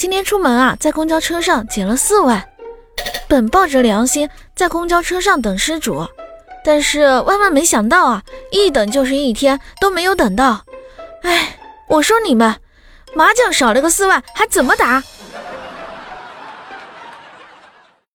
今天出门啊，在公交车上捡了四万。本抱着良心在公交车上等失主，但是万万没想到啊，一等就是一天都没有等到。哎，我说你们，麻将少了个四万还怎么打？